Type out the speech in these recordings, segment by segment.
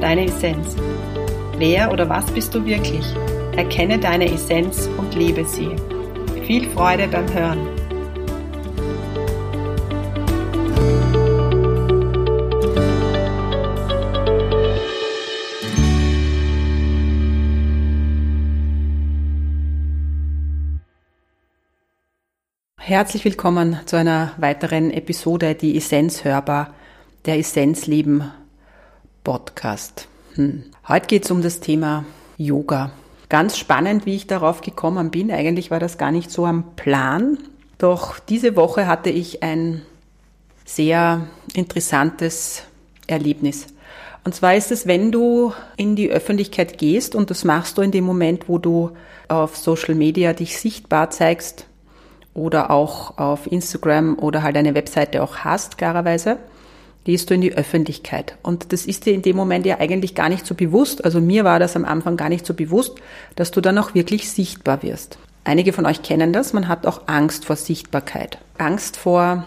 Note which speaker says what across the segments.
Speaker 1: deine Essenz. Wer oder was bist du wirklich? Erkenne deine Essenz und lebe sie. Viel Freude beim Hören. Herzlich willkommen zu einer weiteren Episode, die Essenz hörbar, der Essenzleben Podcast. Hm. Heute geht es um das Thema Yoga. Ganz spannend, wie ich darauf gekommen bin. Eigentlich war das gar nicht so am Plan. Doch diese Woche hatte ich ein sehr interessantes Erlebnis. Und zwar ist es, wenn du in die Öffentlichkeit gehst und das machst du in dem Moment, wo du auf Social Media dich sichtbar zeigst oder auch auf Instagram oder halt eine Webseite auch hast, klarerweise gehst du in die Öffentlichkeit. Und das ist dir in dem Moment ja eigentlich gar nicht so bewusst. Also mir war das am Anfang gar nicht so bewusst, dass du dann auch wirklich sichtbar wirst. Einige von euch kennen das. Man hat auch Angst vor Sichtbarkeit. Angst vor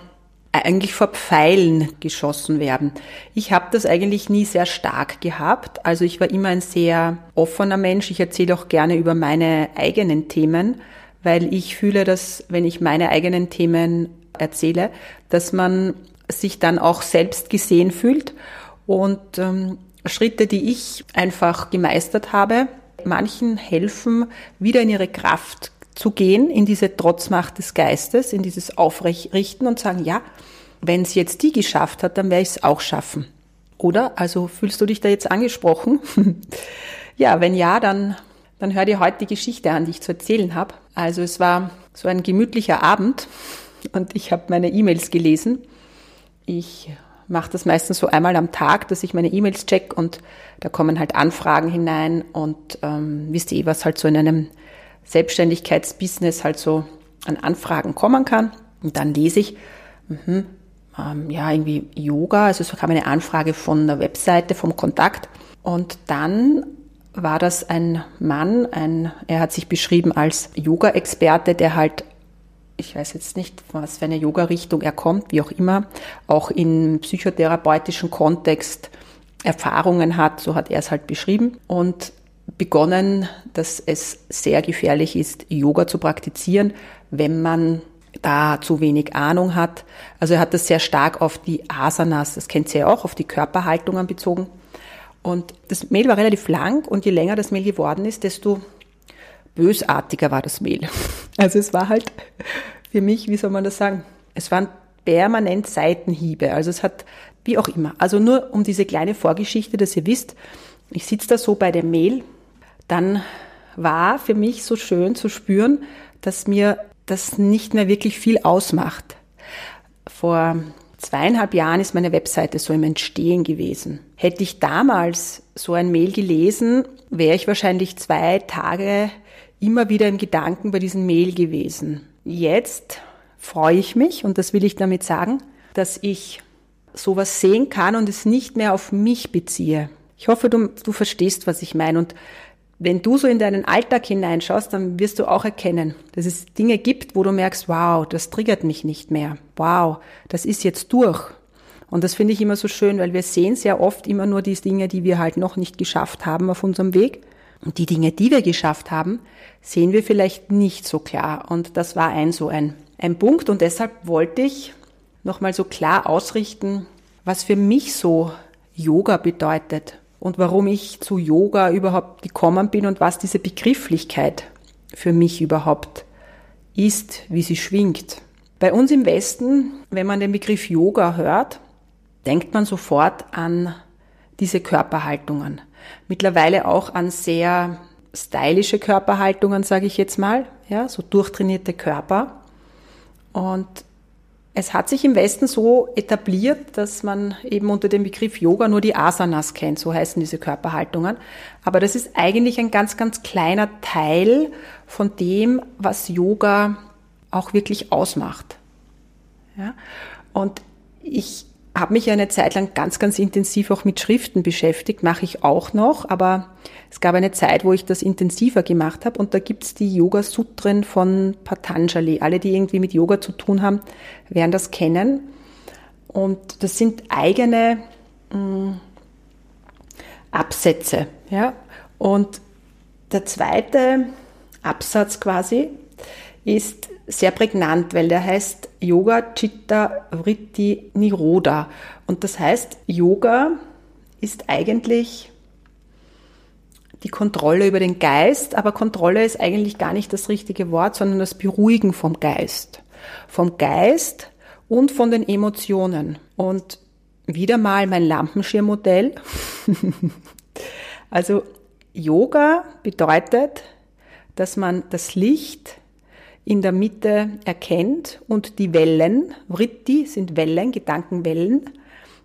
Speaker 1: eigentlich vor Pfeilen geschossen werden. Ich habe das eigentlich nie sehr stark gehabt. Also ich war immer ein sehr offener Mensch. Ich erzähle auch gerne über meine eigenen Themen, weil ich fühle, dass wenn ich meine eigenen Themen erzähle, dass man sich dann auch selbst gesehen fühlt und ähm, Schritte, die ich einfach gemeistert habe, manchen helfen, wieder in ihre Kraft zu gehen, in diese Trotzmacht des Geistes, in dieses Aufrichten und sagen, ja, wenn es jetzt die geschafft hat, dann werde ich es auch schaffen. Oder? Also fühlst du dich da jetzt angesprochen? ja, wenn ja, dann, dann hör dir heute die Geschichte an, die ich zu erzählen habe. Also es war so ein gemütlicher Abend und ich habe meine E-Mails gelesen ich mache das meistens so einmal am Tag, dass ich meine E-Mails check und da kommen halt Anfragen hinein und ähm, wisst ihr, was halt so in einem Selbstständigkeitsbusiness halt so an Anfragen kommen kann. Und dann lese ich, mh, ähm, ja, irgendwie Yoga, also es kam eine Anfrage von der Webseite, vom Kontakt. Und dann war das ein Mann, ein, er hat sich beschrieben als Yoga-Experte, der halt ich weiß jetzt nicht, was für eine Yoga-Richtung er kommt, wie auch immer, auch im psychotherapeutischen Kontext Erfahrungen hat, so hat er es halt beschrieben und begonnen, dass es sehr gefährlich ist, Yoga zu praktizieren, wenn man da zu wenig Ahnung hat. Also er hat das sehr stark auf die Asanas, das kennt ihr ja auch, auf die Körperhaltungen bezogen. Und das Mail war relativ lang und je länger das Mail geworden ist, desto bösartiger war das Mehl. Also es war halt für mich, wie soll man das sagen, es waren permanent Seitenhiebe. Also es hat, wie auch immer. Also nur um diese kleine Vorgeschichte, dass ihr wisst, ich sitze da so bei dem Mehl, dann war für mich so schön zu spüren, dass mir das nicht mehr wirklich viel ausmacht. Vor zweieinhalb Jahren ist meine Webseite so im Entstehen gewesen. Hätte ich damals so ein Mail gelesen, wäre ich wahrscheinlich zwei Tage immer wieder im Gedanken bei diesem Mail gewesen. Jetzt freue ich mich, und das will ich damit sagen, dass ich sowas sehen kann und es nicht mehr auf mich beziehe. Ich hoffe, du, du verstehst, was ich meine. Und wenn du so in deinen Alltag hineinschaust, dann wirst du auch erkennen, dass es Dinge gibt, wo du merkst, wow, das triggert mich nicht mehr. Wow, das ist jetzt durch. Und das finde ich immer so schön, weil wir sehen sehr oft immer nur die Dinge, die wir halt noch nicht geschafft haben auf unserem Weg. Und die Dinge, die wir geschafft haben, sehen wir vielleicht nicht so klar. Und das war ein so ein, ein Punkt. Und deshalb wollte ich nochmal so klar ausrichten, was für mich so Yoga bedeutet und warum ich zu Yoga überhaupt gekommen bin und was diese Begrifflichkeit für mich überhaupt ist, wie sie schwingt. Bei uns im Westen, wenn man den Begriff Yoga hört, denkt man sofort an diese Körperhaltungen. Mittlerweile auch an sehr stylische Körperhaltungen, sage ich jetzt mal, ja, so durchtrainierte Körper. Und es hat sich im Westen so etabliert, dass man eben unter dem Begriff Yoga nur die Asanas kennt, so heißen diese Körperhaltungen. Aber das ist eigentlich ein ganz, ganz kleiner Teil von dem, was Yoga auch wirklich ausmacht. Ja? Und ich habe mich eine Zeit lang ganz, ganz intensiv auch mit Schriften beschäftigt, mache ich auch noch, aber es gab eine Zeit, wo ich das intensiver gemacht habe und da gibt's die Yoga-Sutren von Patanjali. Alle, die irgendwie mit Yoga zu tun haben, werden das kennen. Und das sind eigene mh, mm, Absätze. Ja? Und der zweite Absatz quasi ist sehr prägnant, weil der heißt Yoga Chitta Vritti Niroda. Und das heißt, Yoga ist eigentlich die Kontrolle über den Geist, aber Kontrolle ist eigentlich gar nicht das richtige Wort, sondern das Beruhigen vom Geist. Vom Geist und von den Emotionen. Und wieder mal mein Lampenschirmmodell. also Yoga bedeutet, dass man das Licht in der Mitte erkennt und die Wellen, Vritti sind Wellen, Gedankenwellen,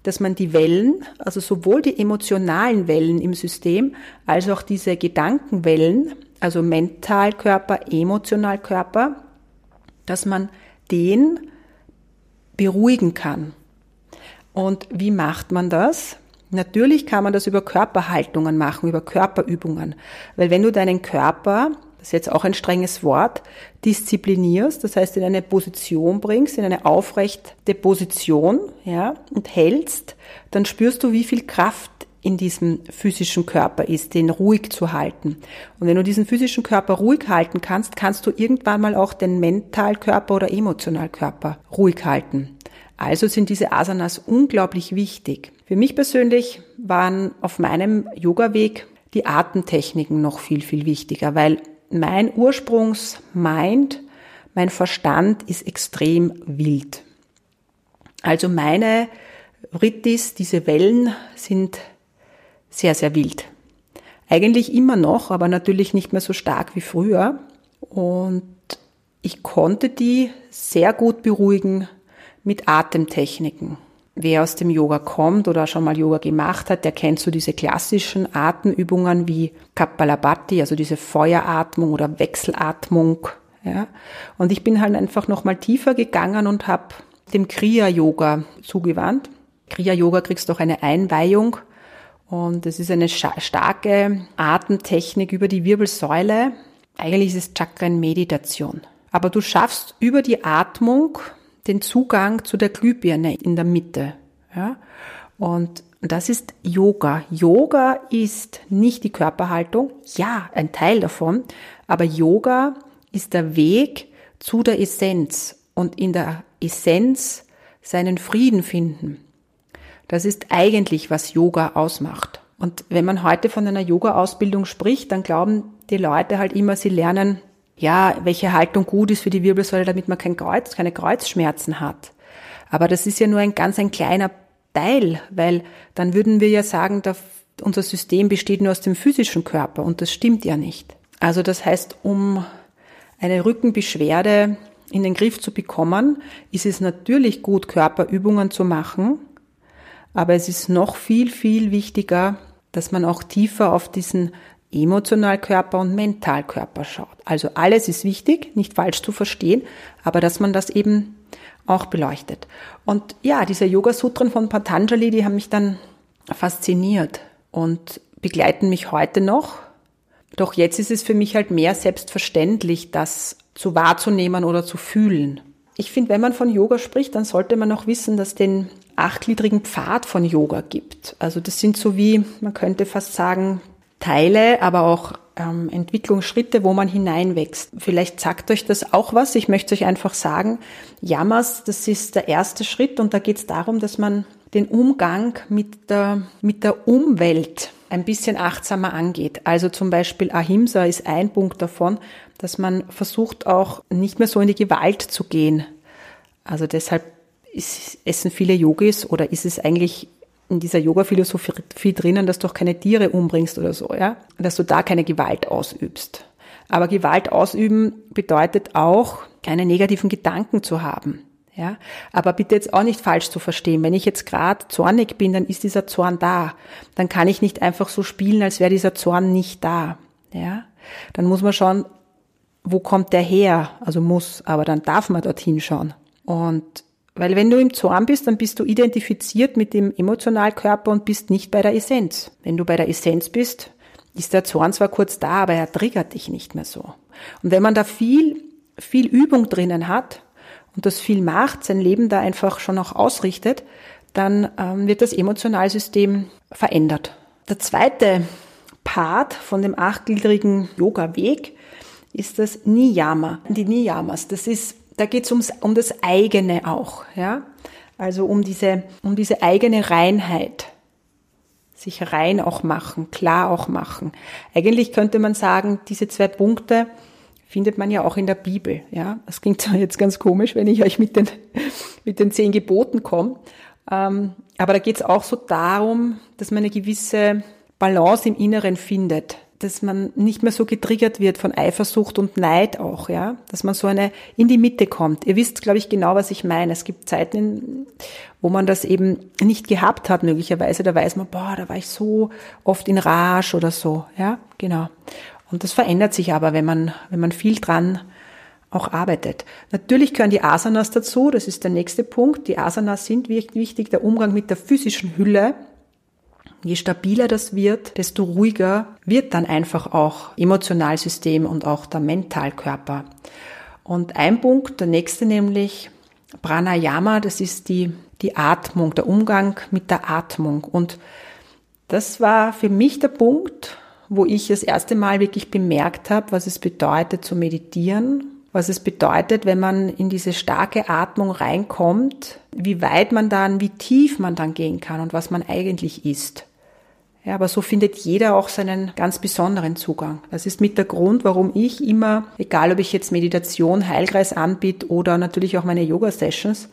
Speaker 1: dass man die Wellen, also sowohl die emotionalen Wellen im System als auch diese Gedankenwellen, also Mentalkörper, Emotionalkörper, dass man den beruhigen kann. Und wie macht man das? Natürlich kann man das über Körperhaltungen machen, über Körperübungen. Weil wenn du deinen Körper das ist jetzt auch ein strenges Wort, disziplinierst, das heißt in eine Position bringst, in eine aufrechte Position, ja, und hältst, dann spürst du, wie viel Kraft in diesem physischen Körper ist, den ruhig zu halten. Und wenn du diesen physischen Körper ruhig halten kannst, kannst du irgendwann mal auch den Mentalkörper oder Emotionalkörper ruhig halten. Also sind diese Asanas unglaublich wichtig. Für mich persönlich waren auf meinem Yoga-Weg die Atemtechniken noch viel, viel wichtiger, weil mein Ursprungsmind, mein Verstand ist extrem wild. Also meine Rittis, diese Wellen sind sehr, sehr wild. Eigentlich immer noch, aber natürlich nicht mehr so stark wie früher. Und ich konnte die sehr gut beruhigen mit Atemtechniken. Wer aus dem Yoga kommt oder schon mal Yoga gemacht hat, der kennt so diese klassischen Atemübungen wie Kapalabhati, also diese Feueratmung oder Wechselatmung. Ja. Und ich bin halt einfach nochmal tiefer gegangen und habe dem Kriya-Yoga zugewandt. Kriya-Yoga kriegst auch eine Einweihung und es ist eine starke Atemtechnik über die Wirbelsäule. Eigentlich ist es Chakren-Meditation. Aber du schaffst über die Atmung den Zugang zu der Glühbirne in der Mitte. Ja? Und das ist Yoga. Yoga ist nicht die Körperhaltung, ja, ein Teil davon, aber Yoga ist der Weg zu der Essenz und in der Essenz seinen Frieden finden. Das ist eigentlich, was Yoga ausmacht. Und wenn man heute von einer Yoga-Ausbildung spricht, dann glauben die Leute halt immer, sie lernen ja, welche Haltung gut ist für die Wirbelsäule, damit man kein Kreuz, keine Kreuzschmerzen hat. Aber das ist ja nur ein ganz ein kleiner Teil, weil dann würden wir ja sagen, dass unser System besteht nur aus dem physischen Körper und das stimmt ja nicht. Also das heißt, um eine Rückenbeschwerde in den Griff zu bekommen, ist es natürlich gut, Körperübungen zu machen, aber es ist noch viel, viel wichtiger, dass man auch tiefer auf diesen Emotionalkörper und Mentalkörper schaut. Also alles ist wichtig, nicht falsch zu verstehen, aber dass man das eben auch beleuchtet. Und ja, diese Yoga-Sutren von Patanjali, die haben mich dann fasziniert und begleiten mich heute noch. Doch jetzt ist es für mich halt mehr selbstverständlich, das zu wahrzunehmen oder zu fühlen. Ich finde, wenn man von Yoga spricht, dann sollte man auch wissen, dass den achtgliedrigen Pfad von Yoga gibt. Also das sind so wie, man könnte fast sagen, Teile, aber auch ähm, Entwicklungsschritte, wo man hineinwächst. Vielleicht sagt euch das auch was. Ich möchte euch einfach sagen, Yamas, das ist der erste Schritt und da geht es darum, dass man den Umgang mit der, mit der Umwelt ein bisschen achtsamer angeht. Also zum Beispiel Ahimsa ist ein Punkt davon, dass man versucht auch nicht mehr so in die Gewalt zu gehen. Also deshalb ist, essen viele Yogis oder ist es eigentlich in dieser Yoga-Philosophie drinnen, dass du auch keine Tiere umbringst oder so, ja, dass du da keine Gewalt ausübst. Aber Gewalt ausüben bedeutet auch, keine negativen Gedanken zu haben. Ja, aber bitte jetzt auch nicht falsch zu verstehen. Wenn ich jetzt gerade zornig bin, dann ist dieser Zorn da. Dann kann ich nicht einfach so spielen, als wäre dieser Zorn nicht da. Ja, dann muss man schauen, wo kommt der her? Also muss, aber dann darf man dorthin schauen. Und weil wenn du im Zorn bist, dann bist du identifiziert mit dem Emotionalkörper und bist nicht bei der Essenz. Wenn du bei der Essenz bist, ist der Zorn zwar kurz da, aber er triggert dich nicht mehr so. Und wenn man da viel, viel Übung drinnen hat und das viel macht, sein Leben da einfach schon auch ausrichtet, dann ähm, wird das Emotionalsystem verändert. Der zweite Part von dem achtgliedrigen Yoga-Weg ist das Niyama, die Niyamas. Das ist, da geht es um das eigene auch, ja. Also um diese, um diese eigene Reinheit. Sich rein auch machen, klar auch machen. Eigentlich könnte man sagen, diese zwei Punkte findet man ja auch in der Bibel, ja. Das klingt zwar jetzt ganz komisch, wenn ich euch mit den, mit den zehn Geboten komme. Ähm, aber da geht es auch so darum, dass man eine gewisse Balance im Inneren findet dass man nicht mehr so getriggert wird von Eifersucht und Neid auch, ja, dass man so eine in die Mitte kommt. Ihr wisst, glaube ich, genau, was ich meine. Es gibt Zeiten, wo man das eben nicht gehabt hat, möglicherweise. Da weiß man, boah, da war ich so oft in Rage oder so, ja, genau. Und das verändert sich aber, wenn man, wenn man viel dran auch arbeitet. Natürlich gehören die Asanas dazu, das ist der nächste Punkt. Die Asanas sind wichtig, der Umgang mit der physischen Hülle, Je stabiler das wird, desto ruhiger wird dann einfach auch Emotionalsystem und auch der Mentalkörper. Und ein Punkt, der nächste nämlich Pranayama, das ist die, die Atmung, der Umgang mit der Atmung. Und das war für mich der Punkt, wo ich das erste Mal wirklich bemerkt habe, was es bedeutet zu meditieren, was es bedeutet, wenn man in diese starke Atmung reinkommt, wie weit man dann, wie tief man dann gehen kann und was man eigentlich ist. Ja, aber so findet jeder auch seinen ganz besonderen Zugang. Das ist mit der Grund, warum ich immer, egal ob ich jetzt Meditation, Heilkreis anbiete oder natürlich auch meine Yoga-Sessions,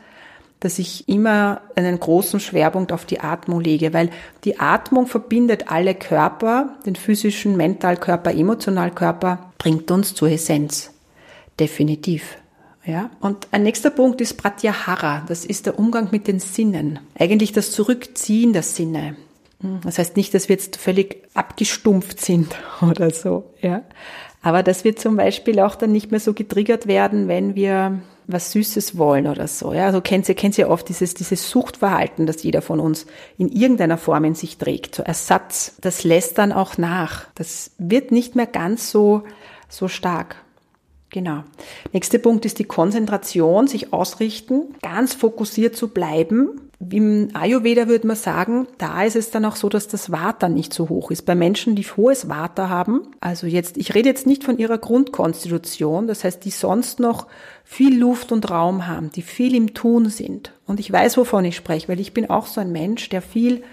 Speaker 1: dass ich immer einen großen Schwerpunkt auf die Atmung lege, weil die Atmung verbindet alle Körper, den physischen, Mentalkörper, Emotionalkörper, bringt uns zur Essenz. Definitiv. Ja? Und ein nächster Punkt ist Pratyahara. Das ist der Umgang mit den Sinnen. Eigentlich das Zurückziehen der Sinne. Das heißt nicht, dass wir jetzt völlig abgestumpft sind oder so, ja. Aber dass wir zum Beispiel auch dann nicht mehr so getriggert werden, wenn wir was Süßes wollen oder so. Ja, also kennt ihr, kennt ihr oft dieses, dieses Suchtverhalten, das jeder von uns in irgendeiner Form in sich trägt. So Ersatz. Das lässt dann auch nach. Das wird nicht mehr ganz so, so stark. Genau. Nächster Punkt ist die Konzentration, sich ausrichten, ganz fokussiert zu bleiben. Im Ayurveda würde man sagen, da ist es dann auch so, dass das Vata nicht so hoch ist. Bei Menschen, die hohes Vata haben, also jetzt, ich rede jetzt nicht von ihrer Grundkonstitution, das heißt, die sonst noch viel Luft und Raum haben, die viel im Tun sind. Und ich weiß, wovon ich spreche, weil ich bin auch so ein Mensch, der viel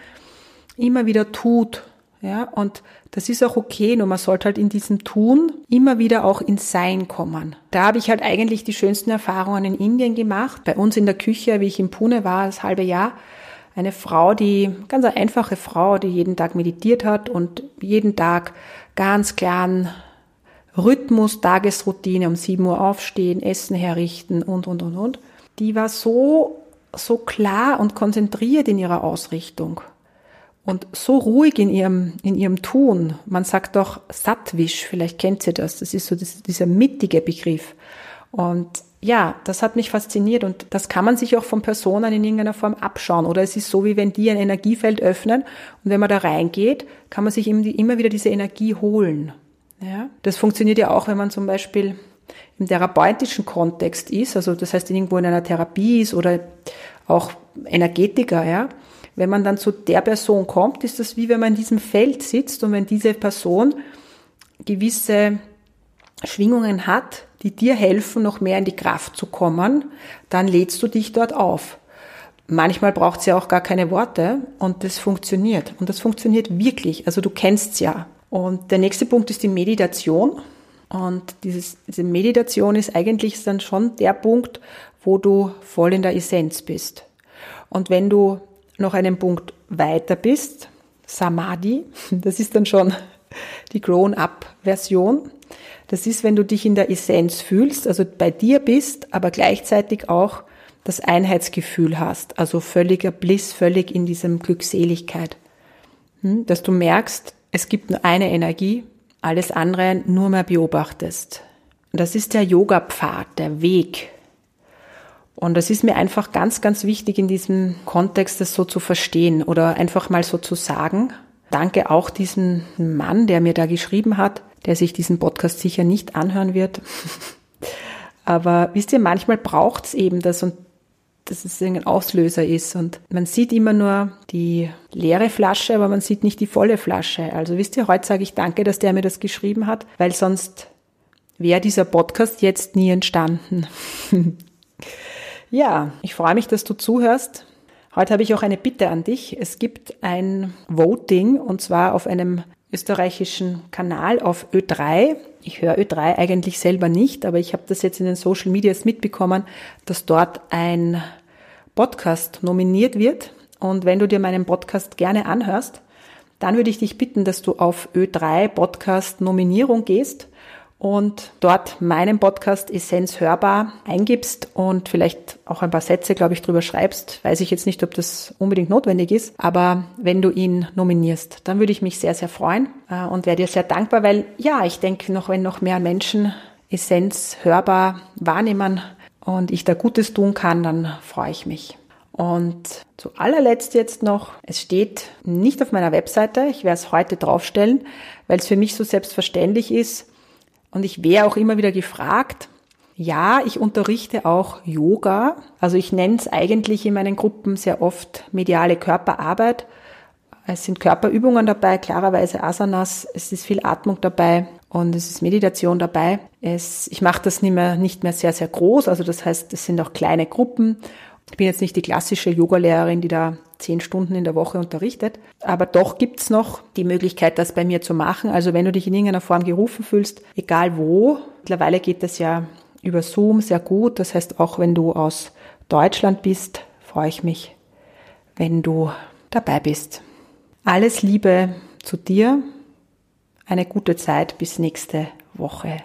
Speaker 1: immer wieder tut, ja, und das ist auch okay, nur man sollte halt in diesem Tun immer wieder auch ins Sein kommen. Da habe ich halt eigentlich die schönsten Erfahrungen in Indien gemacht. Bei uns in der Küche, wie ich in Pune war, das halbe Jahr, eine Frau, die, ganz eine einfache Frau, die jeden Tag meditiert hat und jeden Tag ganz klaren Rhythmus, Tagesroutine, um 7 Uhr aufstehen, Essen herrichten und, und, und, und. Die war so, so klar und konzentriert in ihrer Ausrichtung und so ruhig in ihrem, in ihrem Tun. Man sagt doch Sattwisch, vielleicht kennt ihr das. Das ist so das, dieser mittige Begriff. Und ja, das hat mich fasziniert und das kann man sich auch von Personen in irgendeiner Form abschauen. Oder es ist so, wie wenn die ein Energiefeld öffnen und wenn man da reingeht, kann man sich immer wieder diese Energie holen. Ja, das funktioniert ja auch, wenn man zum Beispiel im therapeutischen Kontext ist, also das heißt irgendwo in einer Therapie ist oder auch Energetiker, ja, wenn man dann zu der Person kommt, ist das wie wenn man in diesem Feld sitzt und wenn diese Person gewisse Schwingungen hat, die dir helfen, noch mehr in die Kraft zu kommen, dann lädst du dich dort auf. Manchmal braucht es ja auch gar keine Worte und das funktioniert. Und das funktioniert wirklich. Also du kennst ja. Und der nächste Punkt ist die Meditation. Und dieses, diese Meditation ist eigentlich dann schon der Punkt, wo du voll in der Essenz bist. Und wenn du noch einen Punkt weiter bist, Samadhi, das ist dann schon die Grown-up-Version. Das ist, wenn du dich in der Essenz fühlst, also bei dir bist, aber gleichzeitig auch das Einheitsgefühl hast, also völliger Bliss, völlig in diesem Glückseligkeit. Hm? Dass du merkst, es gibt nur eine Energie, alles andere nur mehr beobachtest. Das ist der Yoga-Pfad, der Weg. Und das ist mir einfach ganz, ganz wichtig in diesem Kontext, das so zu verstehen oder einfach mal so zu sagen. Danke auch diesem Mann, der mir da geschrieben hat, der sich diesen Podcast sicher nicht anhören wird. Aber wisst ihr, manchmal braucht es eben das und dass es ein Auslöser ist. Und man sieht immer nur die leere Flasche, aber man sieht nicht die volle Flasche. Also wisst ihr, heute sage ich danke, dass der mir das geschrieben hat, weil sonst wäre dieser Podcast jetzt nie entstanden. ja, ich freue mich, dass du zuhörst. Heute habe ich auch eine Bitte an dich. Es gibt ein Voting und zwar auf einem österreichischen Kanal auf Ö3. Ich höre Ö3 eigentlich selber nicht, aber ich habe das jetzt in den Social Medias mitbekommen, dass dort ein Podcast nominiert wird. Und wenn du dir meinen Podcast gerne anhörst, dann würde ich dich bitten, dass du auf Ö3 Podcast Nominierung gehst und dort meinen Podcast Essenz hörbar eingibst und vielleicht auch ein paar Sätze, glaube ich, drüber schreibst. Weiß ich jetzt nicht, ob das unbedingt notwendig ist, aber wenn du ihn nominierst, dann würde ich mich sehr, sehr freuen äh, und wäre dir sehr dankbar, weil ja, ich denke noch, wenn noch mehr Menschen Essenz hörbar wahrnehmen und ich da Gutes tun kann, dann freue ich mich. Und zu allerletzt jetzt noch, es steht nicht auf meiner Webseite, ich werde es heute draufstellen, weil es für mich so selbstverständlich ist, und ich wäre auch immer wieder gefragt, ja, ich unterrichte auch Yoga. Also ich nenne es eigentlich in meinen Gruppen sehr oft mediale Körperarbeit. Es sind Körperübungen dabei, klarerweise Asanas, es ist viel Atmung dabei und es ist Meditation dabei. Es, ich mache das nicht mehr, nicht mehr sehr, sehr groß, also das heißt, es sind auch kleine Gruppen. Ich bin jetzt nicht die klassische Yogalehrerin, die da zehn Stunden in der Woche unterrichtet. Aber doch gibt es noch die Möglichkeit, das bei mir zu machen. Also wenn du dich in irgendeiner Form gerufen fühlst, egal wo, mittlerweile geht das ja über Zoom sehr gut. Das heißt, auch wenn du aus Deutschland bist, freue ich mich, wenn du dabei bist. Alles Liebe zu dir. Eine gute Zeit bis nächste Woche.